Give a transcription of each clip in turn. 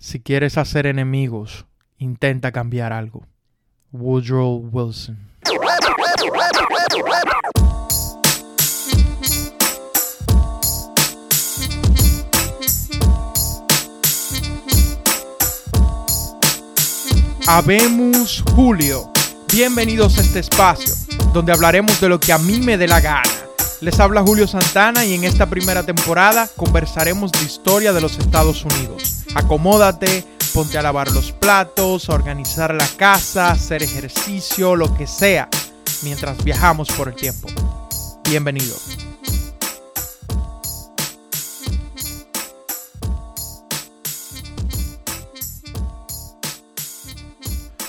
Si quieres hacer enemigos, intenta cambiar algo. Woodrow Wilson. Habemos Julio. Bienvenidos a este espacio, donde hablaremos de lo que a mí me dé la gana. Les habla Julio Santana y en esta primera temporada conversaremos de historia de los Estados Unidos. Acomódate, ponte a lavar los platos, a organizar la casa, hacer ejercicio, lo que sea, mientras viajamos por el tiempo. Bienvenido.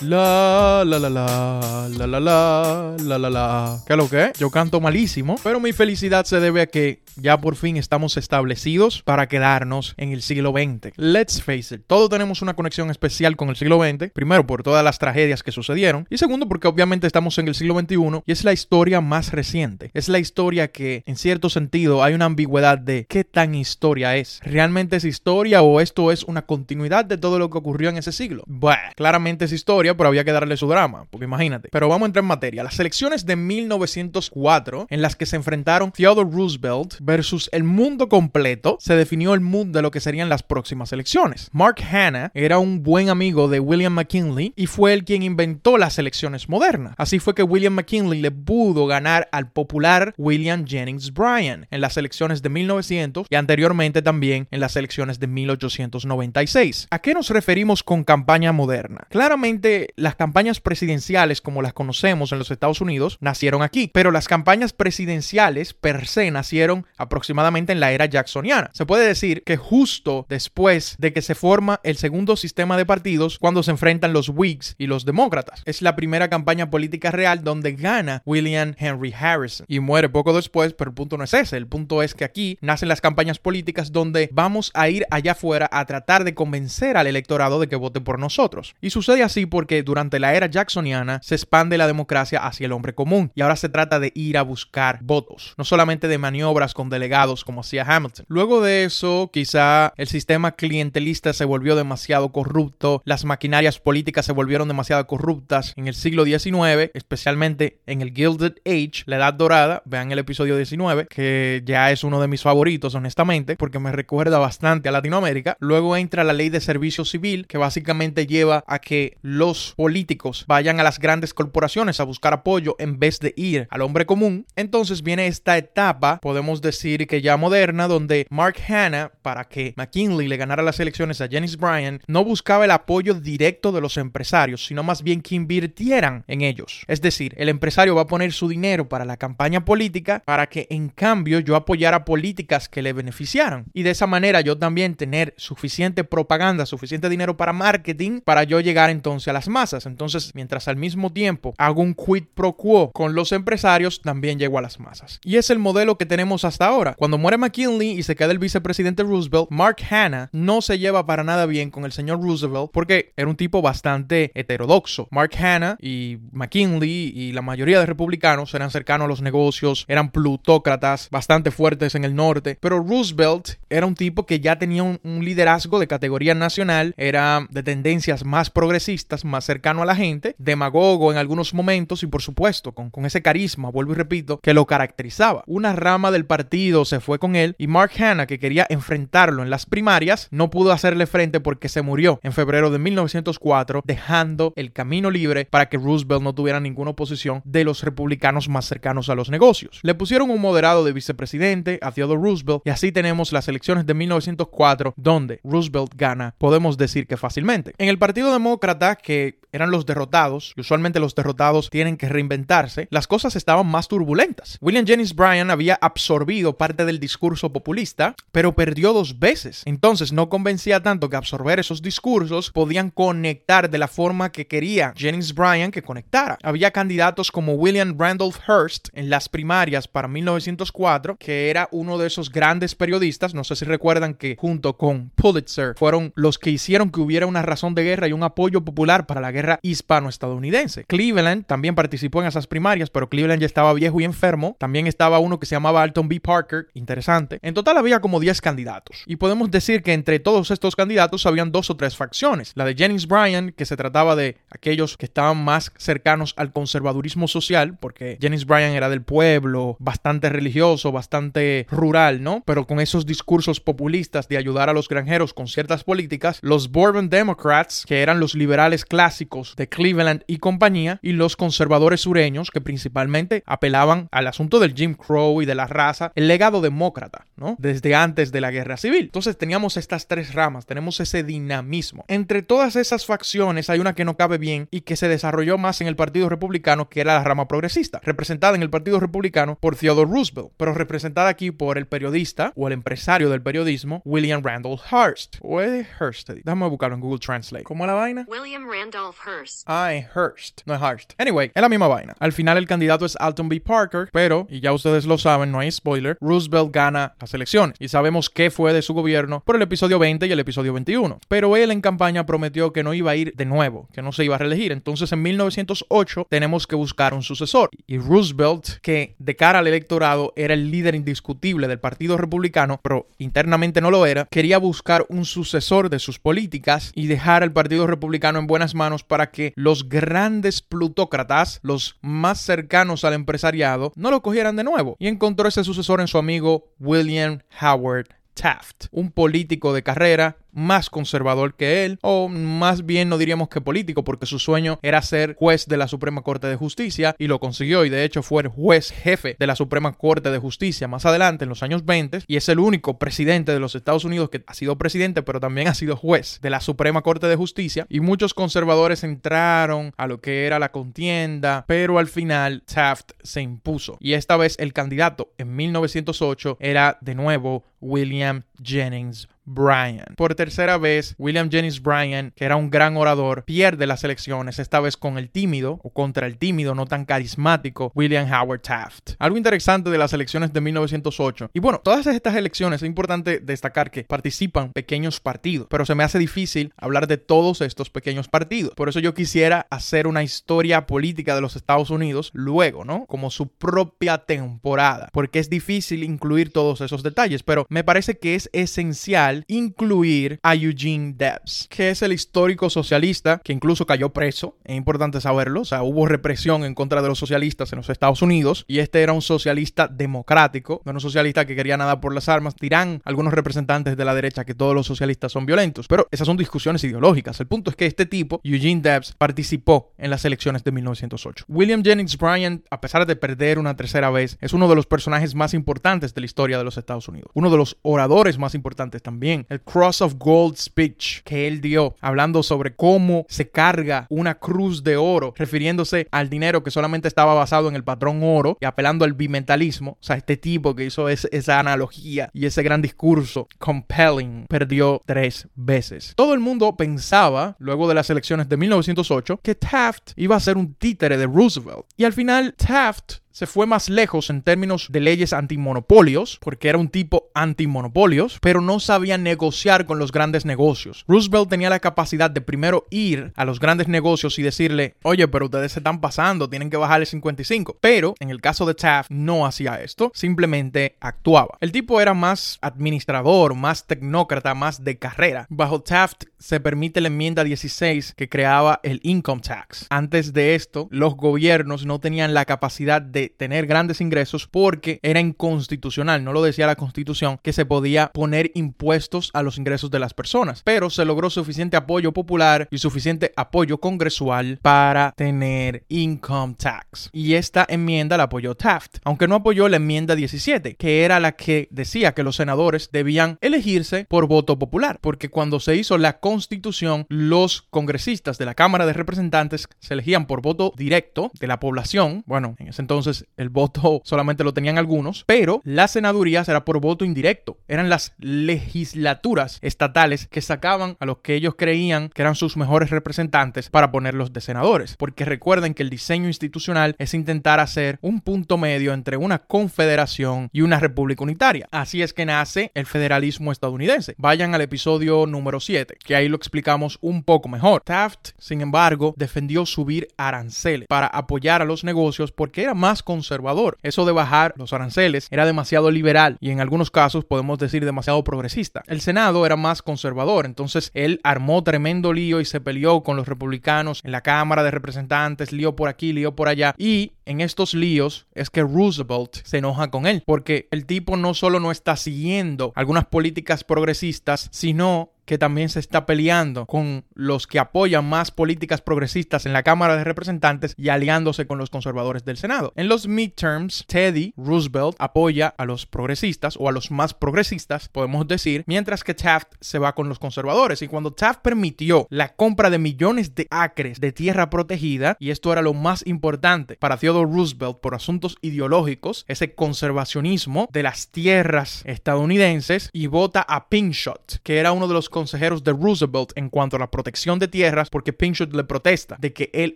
La la la la la la la la la la. ¿Qué es lo que? Yo canto malísimo, pero mi felicidad se debe a que ya por fin estamos establecidos para quedarnos en el siglo XX. Let's face it, todos tenemos una conexión especial con el siglo XX, primero por todas las tragedias que sucedieron y segundo porque obviamente estamos en el siglo XXI y es la historia más reciente. Es la historia que en cierto sentido hay una ambigüedad de qué tan historia es. ¿Realmente es historia o esto es una continuidad de todo lo que ocurrió en ese siglo? Bueno, claramente es historia pero había que darle su drama, porque imagínate. Pero vamos a entrar en materia. Las elecciones de 1904, en las que se enfrentaron Theodore Roosevelt versus el mundo completo, se definió el mood de lo que serían las próximas elecciones. Mark Hanna era un buen amigo de William McKinley y fue el quien inventó las elecciones modernas. Así fue que William McKinley le pudo ganar al popular William Jennings Bryan en las elecciones de 1900 y anteriormente también en las elecciones de 1896. ¿A qué nos referimos con campaña moderna? Claramente las campañas presidenciales como las conocemos en los Estados Unidos nacieron aquí, pero las campañas presidenciales per se nacieron aproximadamente en la era jacksoniana. Se puede decir que justo después de que se forma el segundo sistema de partidos cuando se enfrentan los Whigs y los demócratas. Es la primera campaña política real donde gana William Henry Harrison y muere poco después, pero el punto no es ese. El punto es que aquí nacen las campañas políticas donde vamos a ir allá afuera a tratar de convencer al electorado de que vote por nosotros. Y sucede así porque que durante la era jacksoniana se expande la democracia hacia el hombre común y ahora se trata de ir a buscar votos, no solamente de maniobras con delegados como hacía Hamilton. Luego de eso, quizá el sistema clientelista se volvió demasiado corrupto, las maquinarias políticas se volvieron demasiado corruptas en el siglo XIX, especialmente en el Gilded Age, la Edad Dorada, vean el episodio 19, que ya es uno de mis favoritos honestamente, porque me recuerda bastante a Latinoamérica. Luego entra la ley de servicio civil, que básicamente lleva a que los políticos vayan a las grandes corporaciones a buscar apoyo en vez de ir al hombre común, entonces viene esta etapa, podemos decir que ya moderna, donde Mark Hanna, para que McKinley le ganara las elecciones a Janice Bryan, no buscaba el apoyo directo de los empresarios, sino más bien que invirtieran en ellos. Es decir, el empresario va a poner su dinero para la campaña política para que en cambio yo apoyara políticas que le beneficiaran. Y de esa manera yo también tener suficiente propaganda, suficiente dinero para marketing para yo llegar entonces a las masas. Entonces, mientras al mismo tiempo hago un quid pro quo con los empresarios, también llego a las masas. Y es el modelo que tenemos hasta ahora. Cuando muere McKinley y se queda el vicepresidente Roosevelt, Mark Hanna no se lleva para nada bien con el señor Roosevelt porque era un tipo bastante heterodoxo. Mark Hanna y McKinley y la mayoría de republicanos eran cercanos a los negocios, eran plutócratas bastante fuertes en el norte, pero Roosevelt era un tipo que ya tenía un, un liderazgo de categoría nacional, era de tendencias más progresistas, más cercano a la gente, demagogo en algunos momentos y por supuesto con, con ese carisma, vuelvo y repito, que lo caracterizaba. Una rama del partido se fue con él y Mark Hanna, que quería enfrentarlo en las primarias, no pudo hacerle frente porque se murió en febrero de 1904, dejando el camino libre para que Roosevelt no tuviera ninguna oposición de los republicanos más cercanos a los negocios. Le pusieron un moderado de vicepresidente a Theodore Roosevelt y así tenemos las elecciones de 1904 donde Roosevelt gana, podemos decir que fácilmente. En el Partido Demócrata, que eran los derrotados, y usualmente los derrotados tienen que reinventarse, las cosas estaban más turbulentas. William Jennings Bryan había absorbido parte del discurso populista, pero perdió dos veces. Entonces no convencía tanto que absorber esos discursos podían conectar de la forma que quería Jennings Bryan que conectara. Había candidatos como William Randolph Hearst en las primarias para 1904, que era uno de esos grandes periodistas, no sé si recuerdan que junto con Pulitzer fueron los que hicieron que hubiera una razón de guerra y un apoyo popular para la guerra guerra hispano-estadounidense. Cleveland también participó en esas primarias, pero Cleveland ya estaba viejo y enfermo. También estaba uno que se llamaba Alton B. Parker, interesante. En total había como 10 candidatos. Y podemos decir que entre todos estos candidatos habían dos o tres facciones. La de Jennings Bryan, que se trataba de aquellos que estaban más cercanos al conservadurismo social, porque Jennings Bryan era del pueblo, bastante religioso, bastante rural, ¿no? Pero con esos discursos populistas de ayudar a los granjeros con ciertas políticas. Los Bourbon Democrats, que eran los liberales clásicos de Cleveland y compañía, y los conservadores sureños, que principalmente apelaban al asunto del Jim Crow y de la raza, el legado demócrata, ¿no? Desde antes de la guerra civil. Entonces teníamos estas tres ramas, tenemos ese dinamismo. Entre todas esas facciones hay una que no cabe bien y que se desarrolló más en el Partido Republicano, que era la rama progresista, representada en el Partido Republicano por Theodore Roosevelt, pero representada aquí por el periodista o el empresario del periodismo William Randolph Hearst. O Hearst. Déjame buscarlo en Google Translate. ¿Cómo la vaina? William Randolph Hearst. Es Hearst, no es Hearst. Anyway, es la misma vaina. Al final el candidato es Alton B. Parker, pero, y ya ustedes lo saben, no hay spoiler, Roosevelt gana las elecciones. Y sabemos qué fue de su gobierno por el episodio 20 y el episodio 21. Pero él en campaña prometió que no iba a ir de nuevo, que no se iba a reelegir. Entonces en 1908 tenemos que buscar un sucesor. Y Roosevelt, que de cara al electorado era el líder indiscutible del Partido Republicano, pero internamente no lo era, quería buscar un sucesor de sus políticas y dejar al Partido Republicano en buenas manos para que los grandes plutócratas, los más cercanos al empresariado, no lo cogieran de nuevo. Y encontró ese sucesor en su amigo William Howard Taft, un político de carrera más conservador que él, o más bien no diríamos que político, porque su sueño era ser juez de la Suprema Corte de Justicia y lo consiguió y de hecho fue juez jefe de la Suprema Corte de Justicia más adelante en los años 20 y es el único presidente de los Estados Unidos que ha sido presidente pero también ha sido juez de la Suprema Corte de Justicia y muchos conservadores entraron a lo que era la contienda, pero al final Taft se impuso y esta vez el candidato en 1908 era de nuevo William Jennings Bryan. Por tercera vez, William Jennings Bryan, que era un gran orador, pierde las elecciones, esta vez con el tímido o contra el tímido, no tan carismático, William Howard Taft. Algo interesante de las elecciones de 1908. Y bueno, todas estas elecciones es importante destacar que participan pequeños partidos, pero se me hace difícil hablar de todos estos pequeños partidos. Por eso yo quisiera hacer una historia política de los Estados Unidos luego, ¿no? Como su propia temporada, porque es difícil incluir todos esos detalles, pero me parece que es esencial incluir a Eugene Debs, que es el histórico socialista que incluso cayó preso. Es importante saberlo. O sea, hubo represión en contra de los socialistas en los Estados Unidos y este era un socialista democrático, no un socialista que quería nada por las armas. Dirán algunos representantes de la derecha que todos los socialistas son violentos, pero esas son discusiones ideológicas. El punto es que este tipo, Eugene Debs, participó en las elecciones de 1908. William Jennings Bryan, a pesar de perder una tercera vez, es uno de los personajes más importantes de la historia de los Estados Unidos. Uno de los oradores más importantes también el Cross of Gold speech que él dio, hablando sobre cómo se carga una cruz de oro, refiriéndose al dinero que solamente estaba basado en el patrón oro y apelando al bimentalismo. O sea, este tipo que hizo esa analogía y ese gran discurso compelling perdió tres veces. Todo el mundo pensaba, luego de las elecciones de 1908, que Taft iba a ser un títere de Roosevelt. Y al final, Taft se fue más lejos en términos de leyes antimonopolios, porque era un tipo antimonopolios, pero no sabía negociar con los grandes negocios. Roosevelt tenía la capacidad de primero ir a los grandes negocios y decirle, oye, pero ustedes se están pasando, tienen que bajar el 55. Pero en el caso de Taft no hacía esto, simplemente actuaba. El tipo era más administrador, más tecnócrata, más de carrera. Bajo Taft se permite la enmienda 16 que creaba el income tax. Antes de esto, los gobiernos no tenían la capacidad de tener grandes ingresos porque era inconstitucional, no lo decía la constitución, que se podía poner impuestos a los ingresos de las personas, pero se logró suficiente apoyo popular y suficiente apoyo congresual para tener income tax. Y esta enmienda la apoyó Taft, aunque no apoyó la enmienda 17, que era la que decía que los senadores debían elegirse por voto popular, porque cuando se hizo la constitución, los congresistas de la Cámara de Representantes se elegían por voto directo de la población, bueno, en ese entonces el voto solamente lo tenían algunos, pero las senadurías era por voto indirecto, eran las legislaturas estatales que sacaban a los que ellos creían que eran sus mejores representantes para ponerlos de senadores, porque recuerden que el diseño institucional es intentar hacer un punto medio entre una confederación y una república unitaria. Así es que nace el federalismo estadounidense. Vayan al episodio número 7, que ahí lo explicamos un poco mejor. Taft, sin embargo, defendió subir aranceles para apoyar a los negocios porque era más conservador. Eso de bajar los aranceles era demasiado liberal y en algunos casos podemos decir demasiado progresista. El Senado era más conservador, entonces él armó tremendo lío y se peleó con los republicanos en la Cámara de Representantes, lío por aquí, lío por allá y en estos líos es que Roosevelt se enoja con él porque el tipo no solo no está siguiendo algunas políticas progresistas, sino que también se está peleando con los que apoyan más políticas progresistas en la Cámara de Representantes y aliándose con los conservadores del Senado. En los midterms, Teddy Roosevelt apoya a los progresistas o a los más progresistas, podemos decir, mientras que Taft se va con los conservadores. Y cuando Taft permitió la compra de millones de acres de tierra protegida, y esto era lo más importante para Theodore Roosevelt por asuntos ideológicos, ese conservacionismo de las tierras estadounidenses, y vota a Pinchot, que era uno de los consejeros de Roosevelt en cuanto a la protección de tierras porque Pinchot le protesta de que él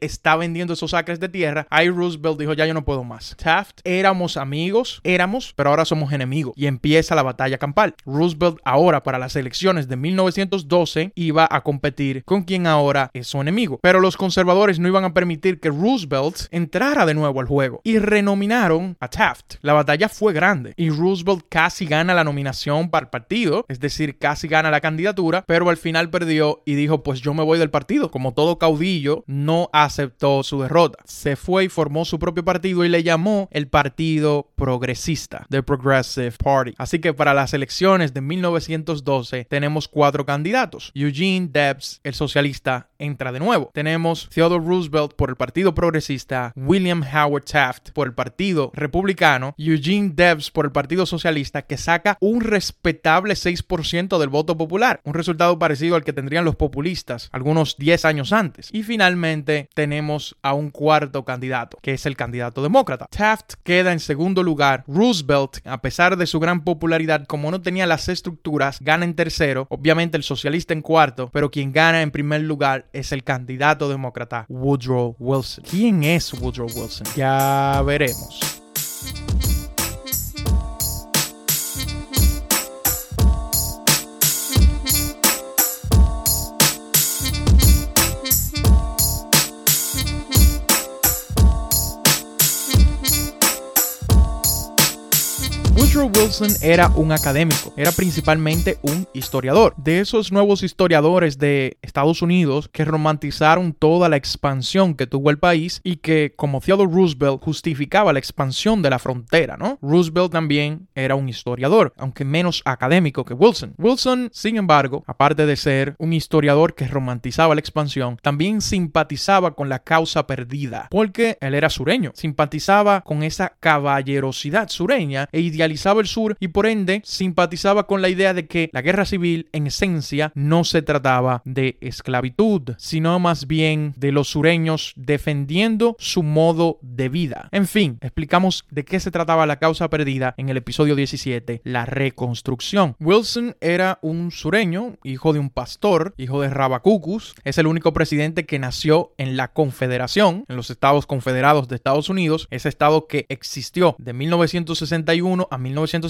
está vendiendo esos acres de tierra. Ahí Roosevelt dijo, ya yo no puedo más. Taft, éramos amigos, éramos, pero ahora somos enemigos. Y empieza la batalla campal. Roosevelt ahora para las elecciones de 1912 iba a competir con quien ahora es su enemigo. Pero los conservadores no iban a permitir que Roosevelt entrara de nuevo al juego y renominaron a Taft. La batalla fue grande y Roosevelt casi gana la nominación para el partido, es decir, casi gana la candidatura pero al final perdió y dijo, pues yo me voy del partido. Como todo caudillo, no aceptó su derrota. Se fue y formó su propio partido y le llamó el Partido Progresista, The Progressive Party. Así que para las elecciones de 1912 tenemos cuatro candidatos. Eugene Debs, el socialista, entra de nuevo. Tenemos Theodore Roosevelt por el Partido Progresista, William Howard Taft por el Partido Republicano, Eugene Debs por el Partido Socialista, que saca un respetable 6% del voto popular, un resultado parecido al que tendrían los populistas algunos 10 años antes. Y finalmente tenemos a un cuarto candidato, que es el candidato demócrata. Taft queda en segundo lugar. Roosevelt, a pesar de su gran popularidad, como no tenía las estructuras, gana en tercero. Obviamente el socialista en cuarto, pero quien gana en primer lugar es el candidato demócrata Woodrow Wilson. ¿Quién es Woodrow Wilson? Ya veremos. Wilson era un académico, era principalmente un historiador. De esos nuevos historiadores de Estados Unidos que romantizaron toda la expansión que tuvo el país y que, como Theodore Roosevelt, justificaba la expansión de la frontera, ¿no? Roosevelt también era un historiador, aunque menos académico que Wilson. Wilson, sin embargo, aparte de ser un historiador que romantizaba la expansión, también simpatizaba con la causa perdida, porque él era sureño, simpatizaba con esa caballerosidad sureña e idealizaba el y por ende simpatizaba con la idea de que la guerra civil en esencia no se trataba de esclavitud, sino más bien de los sureños defendiendo su modo de vida. En fin, explicamos de qué se trataba la causa perdida en el episodio 17, la reconstrucción. Wilson era un sureño, hijo de un pastor, hijo de Rabacucus, es el único presidente que nació en la Confederación, en los Estados Confederados de Estados Unidos, ese estado que existió de 1961 a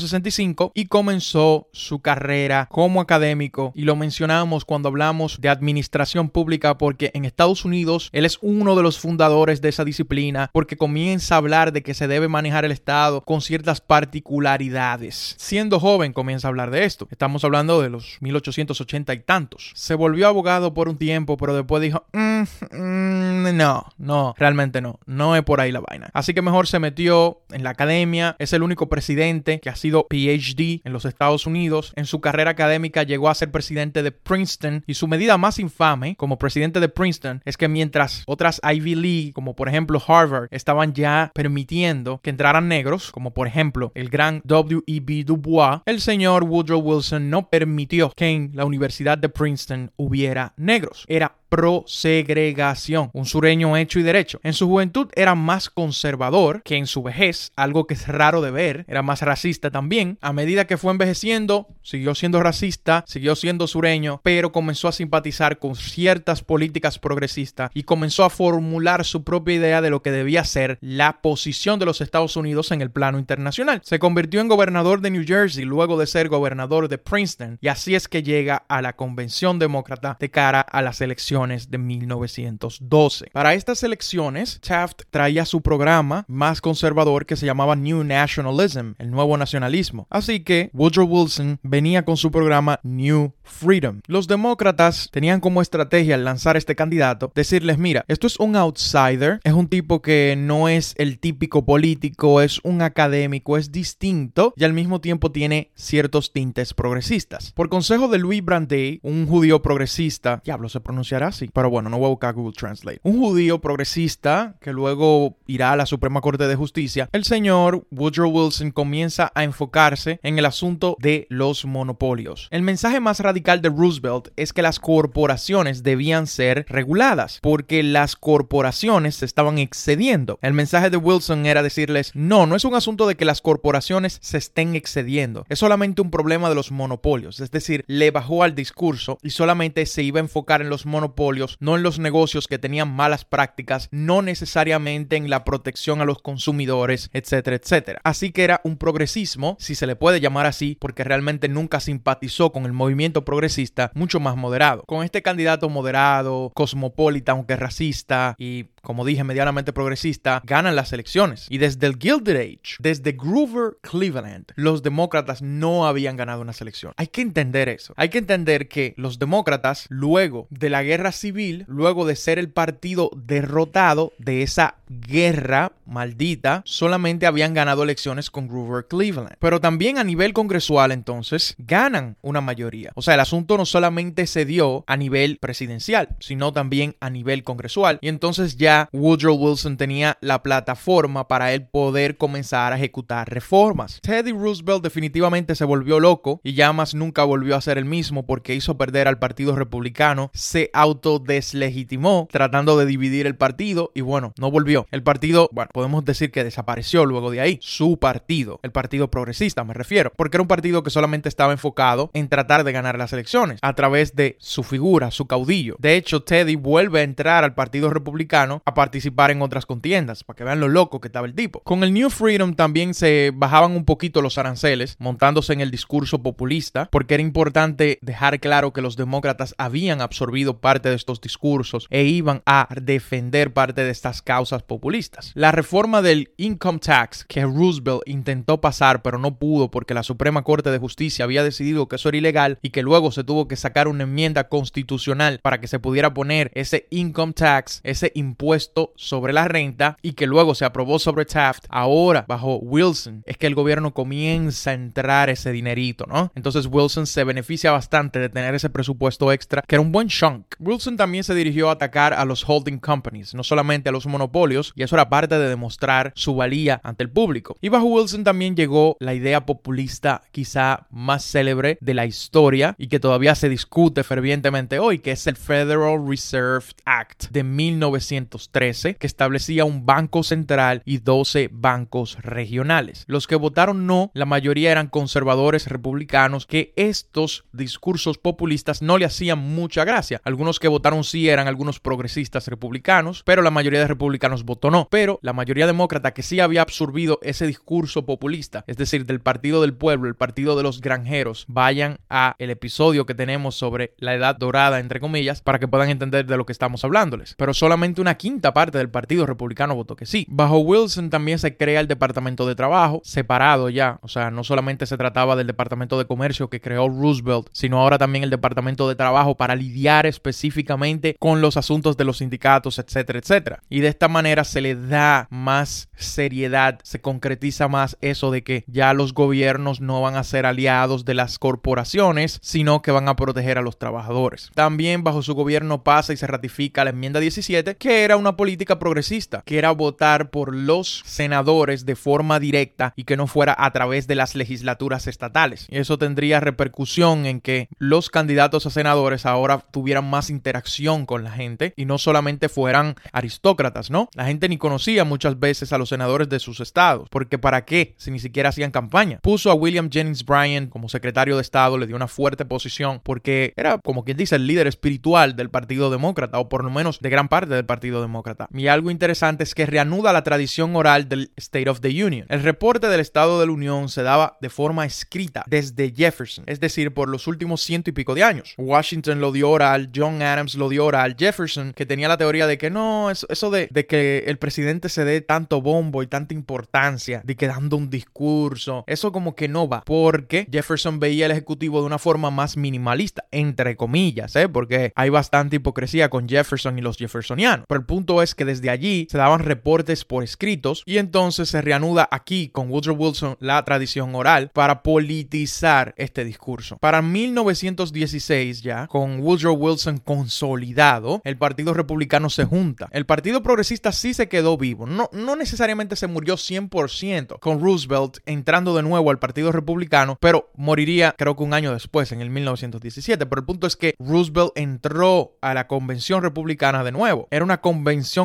1965 y comenzó su carrera como académico y lo mencionamos cuando hablamos de administración pública porque en Estados Unidos él es uno de los fundadores de esa disciplina porque comienza a hablar de que se debe manejar el Estado con ciertas particularidades. Siendo joven comienza a hablar de esto. Estamos hablando de los 1880 y tantos. Se volvió abogado por un tiempo pero después dijo, mm, mm, no, no, realmente no, no es por ahí la vaina. Así que mejor se metió en la academia, es el único presidente que ha sido PhD en los Estados Unidos. En su carrera académica llegó a ser presidente de Princeton y su medida más infame como presidente de Princeton es que mientras otras Ivy League, como por ejemplo Harvard, estaban ya permitiendo que entraran negros, como por ejemplo el gran W.E.B. Du Bois, el señor Woodrow Wilson no permitió que en la Universidad de Princeton hubiera negros. Era pro-segregación, un sureño hecho y derecho. En su juventud era más conservador que en su vejez, algo que es raro de ver, era más racista también. A medida que fue envejeciendo, siguió siendo racista, siguió siendo sureño, pero comenzó a simpatizar con ciertas políticas progresistas y comenzó a formular su propia idea de lo que debía ser la posición de los Estados Unidos en el plano internacional. Se convirtió en gobernador de New Jersey luego de ser gobernador de Princeton y así es que llega a la convención demócrata de cara a las elecciones de 1912. Para estas elecciones, Taft traía su programa más conservador que se llamaba New Nationalism, el nuevo nacionalismo. Así que Woodrow Wilson venía con su programa New Freedom. Los demócratas tenían como estrategia al lanzar este candidato decirles, mira, esto es un outsider, es un tipo que no es el típico político, es un académico, es distinto y al mismo tiempo tiene ciertos tintes progresistas. Por consejo de Louis Brandeis, un judío progresista, diablo se pronunciará así, pero bueno, no voy a buscar Google Translate, un judío progresista que luego irá a la Suprema Corte de Justicia, el señor Woodrow Wilson comienza a enfocarse en el asunto de los monopolios. El mensaje más radical de Roosevelt es que las corporaciones debían ser reguladas porque las corporaciones se estaban excediendo. El mensaje de Wilson era decirles, no, no es un asunto de que las corporaciones se estén excediendo, es solamente un problema de los monopolios, es decir, le bajó al discurso y solamente se iba a enfocar en los monopolios, no en los negocios que tenían malas prácticas, no necesariamente en la protección a los consumidores, etcétera, etcétera. Así que era un progresismo, si se le puede llamar así, porque realmente nunca simpatizó con el movimiento progresista, mucho más moderado. Con este candidato moderado, cosmopolita, aunque racista y como dije, medianamente progresista, ganan las elecciones. Y desde el Gilded Age, desde Grover Cleveland, los demócratas no habían ganado una elección. Hay que entender eso. Hay que entender que los demócratas, luego de la guerra civil, luego de ser el partido derrotado de esa guerra maldita, solamente habían ganado elecciones con Grover Cleveland. Pero también a nivel congresual, entonces, ganan una mayoría. O sea, el asunto no solamente se dio a nivel presidencial, sino también a nivel congresual. Y entonces ya Woodrow Wilson tenía la plataforma para él poder comenzar a ejecutar reformas. Teddy Roosevelt definitivamente se volvió loco y ya más nunca volvió a ser el mismo porque hizo perder al Partido Republicano, se autodeslegitimó tratando de dividir el partido y bueno, no volvió. El partido, bueno, podemos decir que desapareció luego de ahí. Su partido, el Partido Progresista me refiero, porque era un partido que solamente estaba enfocado en tratar de ganar las elecciones a través de su figura, su caudillo. De hecho, Teddy vuelve a entrar al Partido Republicano a participar en otras contiendas, para que vean lo loco que estaba el tipo. Con el New Freedom también se bajaban un poquito los aranceles, montándose en el discurso populista, porque era importante dejar claro que los demócratas habían absorbido parte de estos discursos e iban a defender parte de estas causas populistas. La reforma del income tax que Roosevelt intentó pasar pero no pudo porque la Suprema Corte de Justicia había decidido que eso era ilegal y que luego se tuvo que sacar una enmienda constitucional para que se pudiera poner ese income tax, ese impuesto sobre la renta y que luego se aprobó sobre Taft, ahora bajo Wilson, es que el gobierno comienza a entrar ese dinerito, ¿no? Entonces Wilson se beneficia bastante de tener ese presupuesto extra, que era un buen chunk. Wilson también se dirigió a atacar a los holding companies, no solamente a los monopolios, y eso era parte de demostrar su valía ante el público. Y bajo Wilson también llegó la idea populista quizá más célebre de la historia y que todavía se discute fervientemente hoy, que es el Federal Reserve Act de 1900 13 que establecía un banco central y 12 bancos regionales. Los que votaron no, la mayoría eran conservadores republicanos que estos discursos populistas no le hacían mucha gracia. Algunos que votaron sí eran algunos progresistas republicanos, pero la mayoría de republicanos votó no. Pero la mayoría demócrata que sí había absorbido ese discurso populista, es decir, del Partido del Pueblo, el Partido de los Granjeros, vayan a el episodio que tenemos sobre la edad dorada, entre comillas, para que puedan entender de lo que estamos hablándoles. Pero solamente una quinta quinta parte del Partido Republicano votó que sí. Bajo Wilson también se crea el Departamento de Trabajo, separado ya. O sea, no solamente se trataba del Departamento de Comercio que creó Roosevelt, sino ahora también el Departamento de Trabajo para lidiar específicamente con los asuntos de los sindicatos, etcétera, etcétera. Y de esta manera se le da más seriedad, se concretiza más eso de que ya los gobiernos no van a ser aliados de las corporaciones, sino que van a proteger a los trabajadores. También bajo su gobierno pasa y se ratifica la enmienda 17, que era una política progresista, que era votar por los senadores de forma directa y que no fuera a través de las legislaturas estatales. Y eso tendría repercusión en que los candidatos a senadores ahora tuvieran más interacción con la gente y no solamente fueran aristócratas, ¿no? La gente ni conocía muchas veces a los senadores de sus estados, porque ¿para qué si ni siquiera hacían campaña? Puso a William Jennings Bryan como secretario de Estado, le dio una fuerte posición porque era como quien dice el líder espiritual del Partido Demócrata o por lo menos de gran parte del Partido Demócrata. Y algo interesante es que reanuda la tradición oral del State of the Union. El reporte del Estado de la Unión se daba de forma escrita desde Jefferson, es decir, por los últimos ciento y pico de años. Washington lo dio oral, John Adams lo dio oral, Jefferson, que tenía la teoría de que no, eso, eso de, que el presidente se dé tanto bombo y tanta importancia, de que dando un discurso, eso como que no va, porque Jefferson veía el Ejecutivo de una forma más minimalista, entre comillas, ¿eh? porque hay bastante hipocresía con Jefferson y los jeffersonianos. Punto es que desde allí se daban reportes por escritos y entonces se reanuda aquí con Woodrow Wilson la tradición oral para politizar este discurso. Para 1916 ya, con Woodrow Wilson consolidado, el Partido Republicano se junta. El Partido Progresista sí se quedó vivo, no, no necesariamente se murió 100% con Roosevelt entrando de nuevo al Partido Republicano, pero moriría creo que un año después, en el 1917. Pero el punto es que Roosevelt entró a la convención republicana de nuevo. Era una convención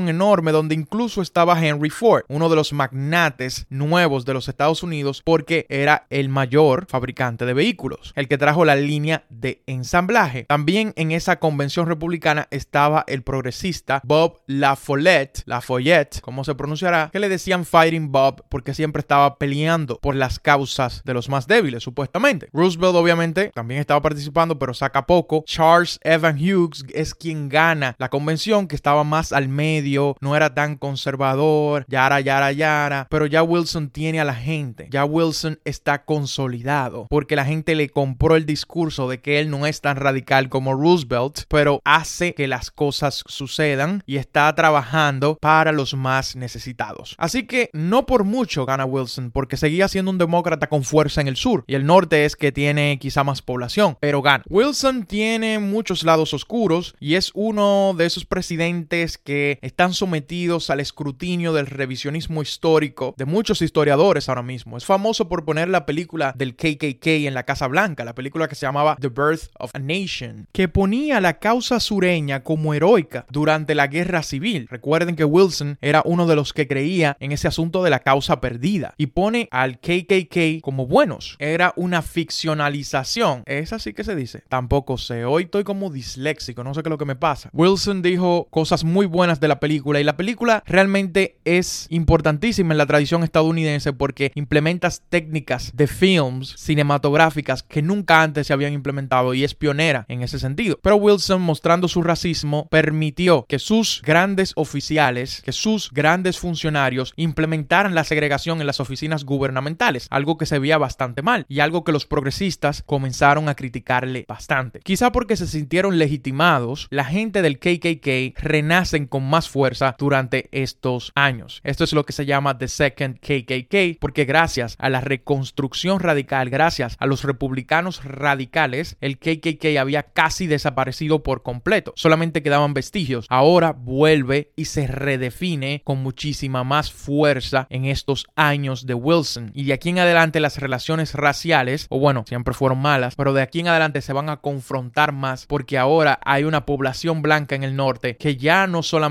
enorme donde incluso estaba Henry Ford, uno de los magnates nuevos de los Estados Unidos, porque era el mayor fabricante de vehículos, el que trajo la línea de ensamblaje. También en esa convención republicana estaba el progresista Bob Lafollette, Lafayette, como se pronunciará, que le decían Fighting Bob porque siempre estaba peleando por las causas de los más débiles, supuestamente. Roosevelt obviamente también estaba participando, pero saca poco. Charles Evan Hughes es quien gana la convención, que estaba más al medio, no era tan conservador, yara, yara, yara, pero ya Wilson tiene a la gente, ya Wilson está consolidado, porque la gente le compró el discurso de que él no es tan radical como Roosevelt, pero hace que las cosas sucedan y está trabajando para los más necesitados. Así que no por mucho gana Wilson, porque seguía siendo un demócrata con fuerza en el sur, y el norte es que tiene quizá más población, pero gana. Wilson tiene muchos lados oscuros y es uno de esos presidentes que están sometidos al escrutinio del revisionismo histórico de muchos historiadores ahora mismo. Es famoso por poner la película del KKK en la Casa Blanca, la película que se llamaba The Birth of a Nation, que ponía la causa sureña como heroica durante la guerra civil. Recuerden que Wilson era uno de los que creía en ese asunto de la causa perdida y pone al KKK como buenos. Era una ficcionalización. Es así que se dice. Tampoco sé. Hoy estoy como disléxico, no sé qué es lo que me pasa. Wilson dijo cosas muy buenas de la película y la película realmente es importantísima en la tradición estadounidense porque implementas técnicas de films cinematográficas que nunca antes se habían implementado y es pionera en ese sentido. Pero Wilson, mostrando su racismo, permitió que sus grandes oficiales, que sus grandes funcionarios implementaran la segregación en las oficinas gubernamentales, algo que se veía bastante mal y algo que los progresistas comenzaron a criticarle bastante. Quizá porque se sintieron legitimados, la gente del KKK renacen con más fuerza durante estos años. Esto es lo que se llama The Second KKK, porque gracias a la reconstrucción radical, gracias a los republicanos radicales, el KKK había casi desaparecido por completo. Solamente quedaban vestigios. Ahora vuelve y se redefine con muchísima más fuerza en estos años de Wilson. Y de aquí en adelante las relaciones raciales, o bueno, siempre fueron malas, pero de aquí en adelante se van a confrontar más porque ahora hay una población blanca en el norte que ya no solamente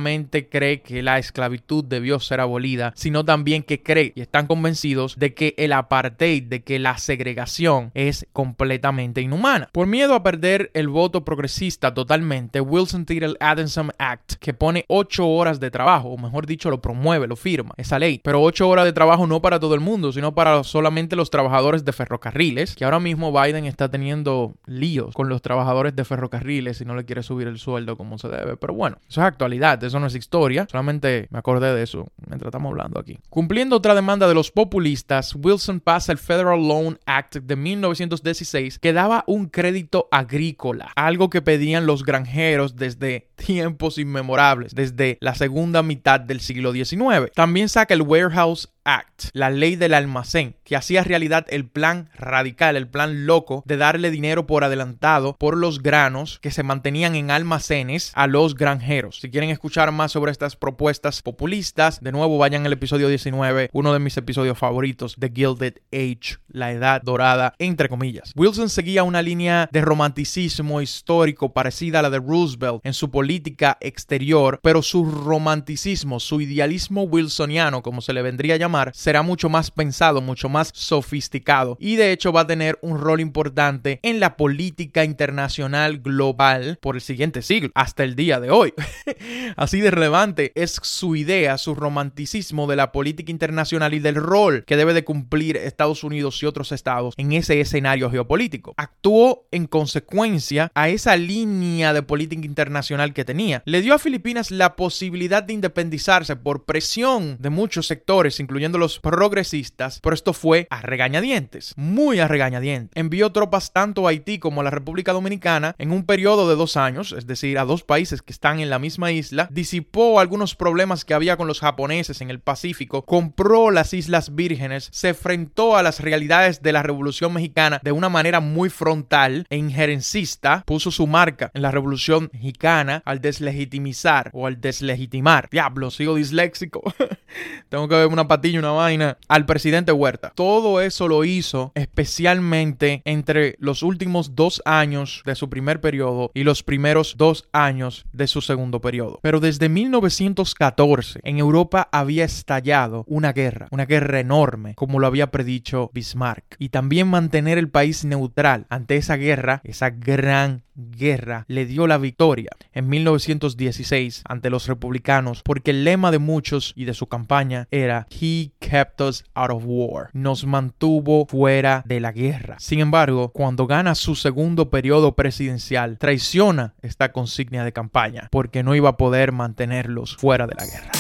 cree que la esclavitud debió ser abolida, sino también que cree y están convencidos de que el apartheid, de que la segregación es completamente inhumana. Por miedo a perder el voto progresista totalmente, Wilson tira el Adamson Act que pone 8 horas de trabajo, o mejor dicho, lo promueve, lo firma, esa ley. Pero 8 horas de trabajo no para todo el mundo, sino para solamente los trabajadores de ferrocarriles, que ahora mismo Biden está teniendo líos con los trabajadores de ferrocarriles y no le quiere subir el sueldo como se debe. Pero bueno, eso es actualidad, eso no es historia, solamente me acordé de eso mientras estamos hablando aquí. Cumpliendo otra demanda de los populistas, Wilson pasa el Federal Loan Act de 1916 que daba un crédito agrícola, algo que pedían los granjeros desde tiempos inmemorables, desde la segunda mitad del siglo XIX. También saca el Warehouse Act, la ley del almacén, que hacía realidad el plan radical, el plan loco de darle dinero por adelantado por los granos que se mantenían en almacenes a los granjeros. Si quieren escuchar más sobre estas propuestas populistas, de nuevo vayan al episodio 19, uno de mis episodios favoritos, The Gilded Age, la edad dorada, entre comillas. Wilson seguía una línea de romanticismo histórico parecida a la de Roosevelt en su política exterior, pero su romanticismo, su idealismo wilsoniano, como se le vendría a llamar, será mucho más pensado, mucho más sofisticado y de hecho va a tener un rol importante en la política internacional global por el siguiente siglo, hasta el día de hoy. Así de relevante es su idea, su romanticismo de la política internacional y del rol que debe de cumplir Estados Unidos y otros estados en ese escenario geopolítico. Actuó en consecuencia a esa línea de política internacional que tenía. Le dio a Filipinas la posibilidad de independizarse por presión de muchos sectores, incluyendo los progresistas, pero esto fue a regañadientes, muy a regañadientes. Envió tropas tanto a Haití como a la República Dominicana en un periodo de dos años, es decir, a dos países que están en la misma isla, disipó algunos problemas que había con los japoneses en el Pacífico, compró las Islas Vírgenes, se enfrentó a las realidades de la Revolución Mexicana de una manera muy frontal e injerencista, puso su marca en la Revolución Mexicana al deslegitimizar o al deslegitimar. Diablo, sigo disléxico. Tengo que ver una patilla, una vaina. Al presidente Huerta. Todo eso lo hizo especialmente entre los últimos dos años de su primer periodo y los primeros dos años de su segundo periodo. Pero desde 1914 en Europa había estallado una guerra, una guerra enorme, como lo había predicho Bismarck. Y también mantener el país neutral ante esa guerra, esa gran guerra le dio la victoria en 1916 ante los republicanos porque el lema de muchos y de su campaña era Kept us out of war. Nos mantuvo fuera de la guerra. Sin embargo, cuando gana su segundo periodo presidencial, traiciona esta consigna de campaña porque no iba a poder mantenerlos fuera de la guerra.